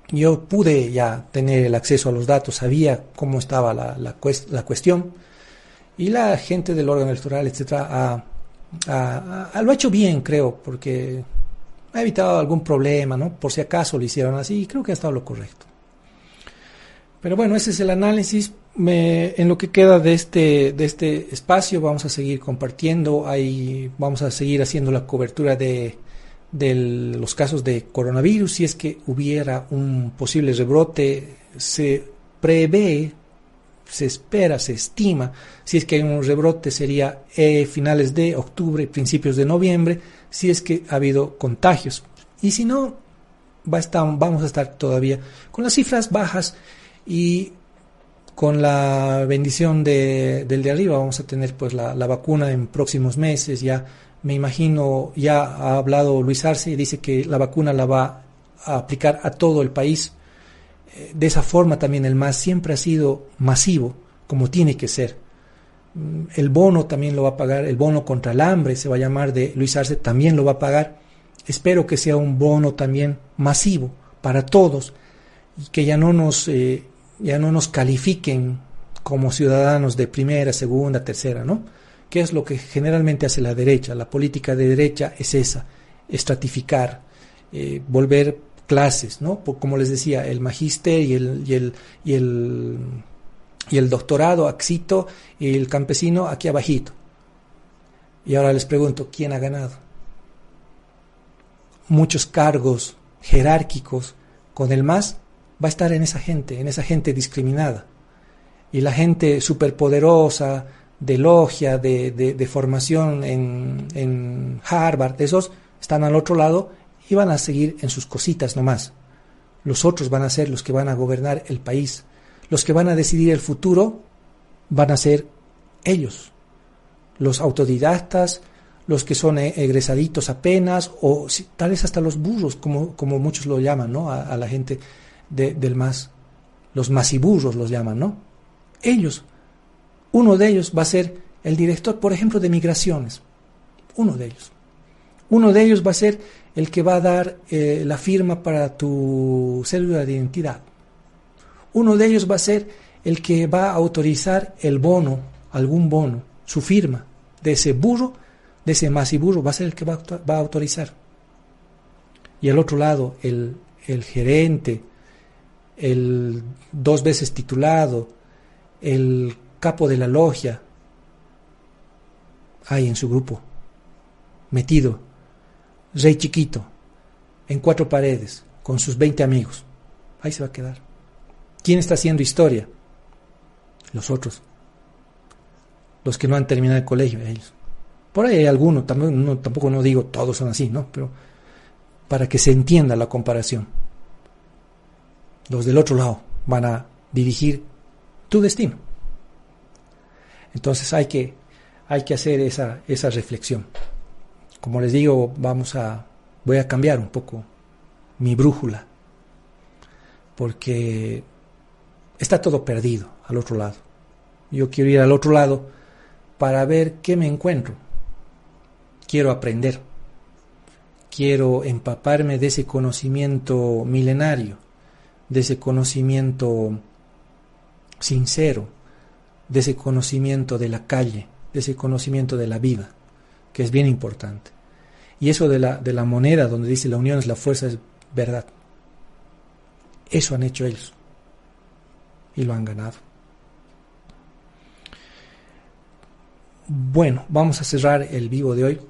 yo pude ya tener el acceso a los datos, sabía cómo estaba la, la, cuestión. Y la gente del órgano electoral, etcétera, lo ha hecho bien, creo, porque ha evitado algún problema, ¿no? Por si acaso lo hicieron así, y creo que ha estado lo correcto. Pero bueno, ese es el análisis. en lo que queda de este, de este espacio vamos a seguir compartiendo, ahí vamos a seguir haciendo la cobertura de, de los casos de coronavirus. Si es que hubiera un posible rebrote, se prevé, se espera, se estima, si es que hay un rebrote sería eh, finales de octubre, principios de noviembre, si es que ha habido contagios. Y si no, va a estar, vamos a estar todavía con las cifras bajas y con la bendición de, del de arriba vamos a tener pues la, vacuna en próximos meses ya me imagino ya ha hablado Luis Arce y dice que la vacuna la va a aplicar a todo el país. Eh, de esa forma también el MAS siempre ha sido masivo como tiene que ser. Mm, el bono también lo va a pagar el bono contra el hambre se va a llamar de Luis Arce también lo va a pagar. Espero que sea un bono también masivo para todos y que ya no nos eh, ya no nos califiquen como ciudadanos de primera, segunda, tercera, ¿no? ¿Qué es lo que generalmente hace la derecha? La política de derecha es esa, estratificar, eh, volver clases, ¿no? como les decía, el magíster y el, y el, y el, y el doctorado, axito, y el campesino aquí abajito. Y ahora les pregunto, ¿quién ha ganado? Muchos cargos jerárquicos con el más va a estar en esa gente, en esa gente discriminada. Y la gente superpoderosa, de logia, de, de, formación en, en, Harvard, esos están al otro lado y van a seguir en sus cositas nomás. Los otros van a ser los que van a gobernar el país. Los que van a decidir el futuro van a ser ellos. Los autodidactas, los que son e, egresaditos apenas, o tal vez hasta los burros, como, como muchos lo llaman, ¿no? a la gente del más, los masiburros los llaman, ¿no? Ellos, uno de ellos va a ser el director, por ejemplo, de migraciones, uno de ellos. Uno de ellos va a ser el que va a dar eh, la firma para tu cédula de identidad. Uno de ellos va a ser el que va a autorizar el bono, algún bono, su firma de ese burro, de ese masiburro, va a ser el que va a, autorizar. Y al otro lado, el, el gerente, el dos veces titulado, el capo de la logia, hay en su grupo, metido, rey chiquito, en cuatro paredes, con sus 20 amigos. Ahí se va a quedar. ¿Quién está haciendo historia? Los otros. Los que no han terminado el colegio, ellos. Por ahí hay algunos, tampoco no digo todos son así, ¿no? Pero para que se entienda la comparación los del otro lado van a dirigir tu destino. Entonces hay que, hay que hacer esa, esa reflexión. Como les digo, vamos a, voy a cambiar un poco mi brújula, porque está todo perdido al otro lado. Yo quiero ir al otro lado para ver qué me encuentro. Quiero aprender. Quiero empaparme de ese conocimiento milenario de ese conocimiento sincero, de ese conocimiento de la calle, de ese conocimiento de la vida, que es bien importante. Y eso de la, de la moneda, donde dice la unión es la fuerza, es verdad. Eso han hecho ellos. Y lo han ganado. Bueno, vamos a cerrar el vivo de hoy.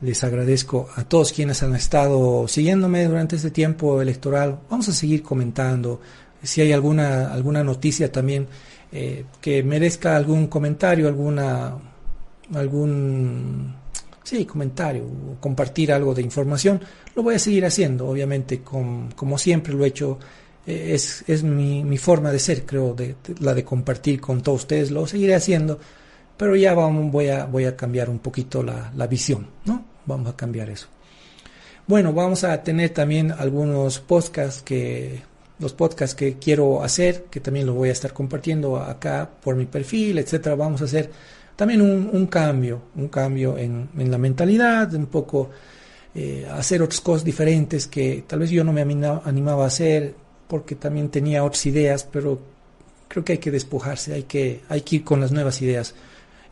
Les agradezco a todos quienes han estado siguiéndome durante este tiempo electoral. Vamos a seguir comentando. Si hay alguna, alguna noticia también eh, que merezca algún comentario, alguna, algún sí, comentario, compartir algo de información, lo voy a seguir haciendo, obviamente, como siempre lo he hecho eh, es, es mi, mi, forma de ser, creo, de, la de compartir con todos ustedes, lo seguiré haciendo, pero ya vamos, voy, a, voy a cambiar un poquito la, la visión, ¿no? Vamos a cambiar eso. Bueno, vamos a tener también algunos podcasts que los podcasts que quiero hacer, que también los voy a estar compartiendo acá por mi perfil, etcétera. Vamos a hacer también un, cambio, un cambio en, en, la mentalidad, un poco eh, hacer otras cosas diferentes que tal vez yo no me animaba a hacer porque también tenía otras ideas, pero creo que hay que despojarse, hay que, hay que ir con las nuevas ideas.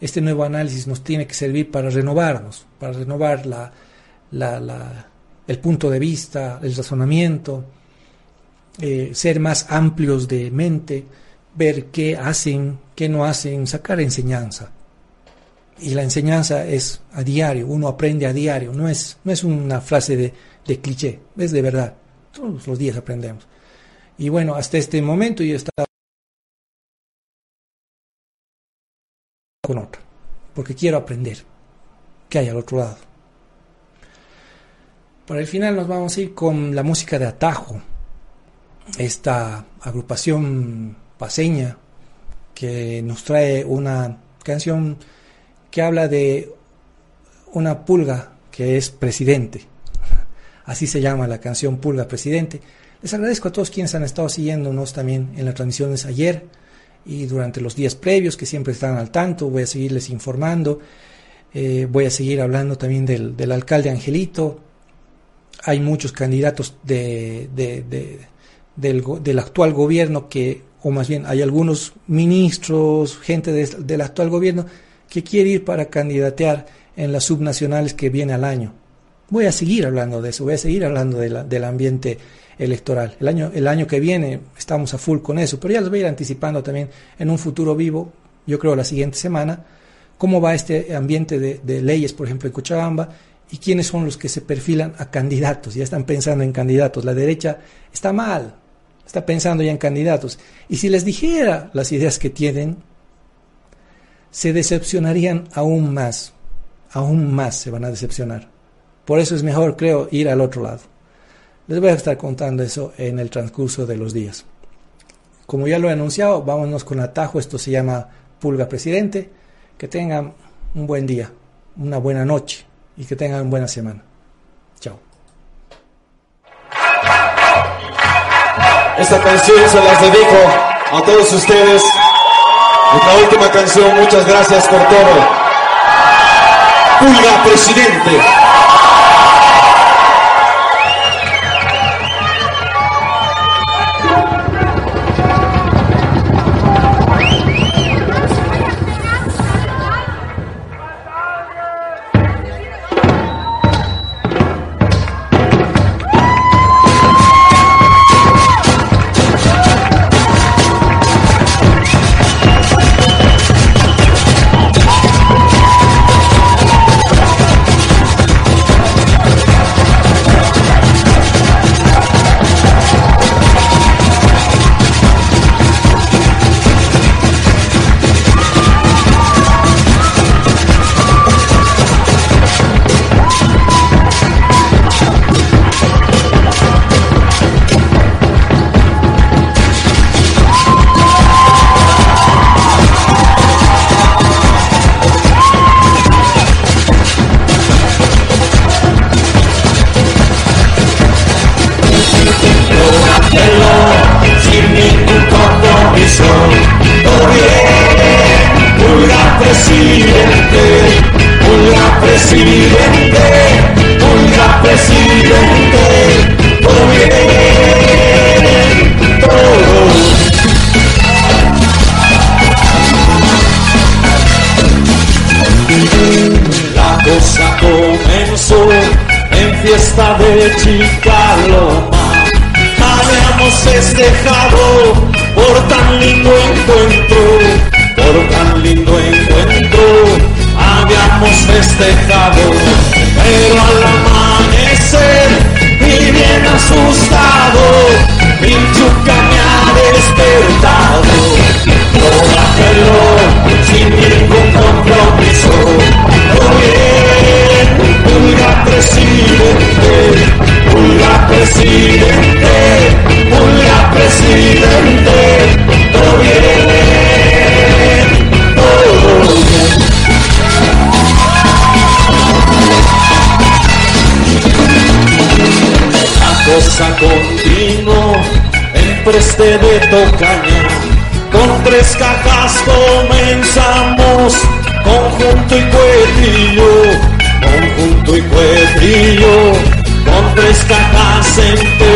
Este nuevo análisis nos tiene que servir para renovarnos, para renovar la, la el punto de vista, el razonamiento, eh, ser más amplios de mente, ver qué hacen, qué no hacen, sacar enseñanza. Y la enseñanza es a diario, uno aprende a diario, no es, no es una frase de, de cliché, es de verdad. Todos los días aprendemos. Y bueno, hasta este momento yo estaba con otra, porque quiero aprender qué hay al otro lado. Para el final nos vamos a ir con la música de Atajo, esta agrupación paseña que nos trae una canción que habla de una pulga que es presidente. Así se llama la canción Pulga Presidente. Les agradezco a todos quienes han estado siguiéndonos también en las transmisiones ayer y durante los días previos que siempre están al tanto. Voy a seguirles informando. Eh, voy a seguir hablando también del, del alcalde Angelito, hay muchos candidatos de, del, actual gobierno que, o más bien hay algunos ministros, gente del actual gobierno que quiere ir para candidatear en las subnacionales que viene al año. Voy a seguir hablando de eso, voy a seguir hablando de la, del ambiente electoral. El año, el año que viene estamos a full con eso, pero ya les voy a ir anticipando también en un futuro vivo, yo creo la siguiente semana, cómo va este ambiente de, de leyes, por ejemplo, en Cochabamba y quiénes son los que se perfilan a candidatos. Ya están pensando en candidatos. La derecha está mal, está pensando ya en candidatos. Y si les dijera las ideas que tienen, se decepcionarían aún más. Aún más se van a decepcionar. Por eso es mejor, creo, ir al otro lado. Les voy a estar contando eso en el transcurso de los días. Como ya lo he anunciado, vámonos con atajo. Esto se llama Pulga Presidente. Que tengan un buen día, una buena noche y que tengan buena semana. Esta canción se las dedico a todos ustedes. Nuestra última canción, muchas gracias por todo. Pulga Presidente. they preste de tocaña. Con tres cajas comenzamos, conjunto y cuetrillo, conjunto y cuetrillo, con tres cajas enteras.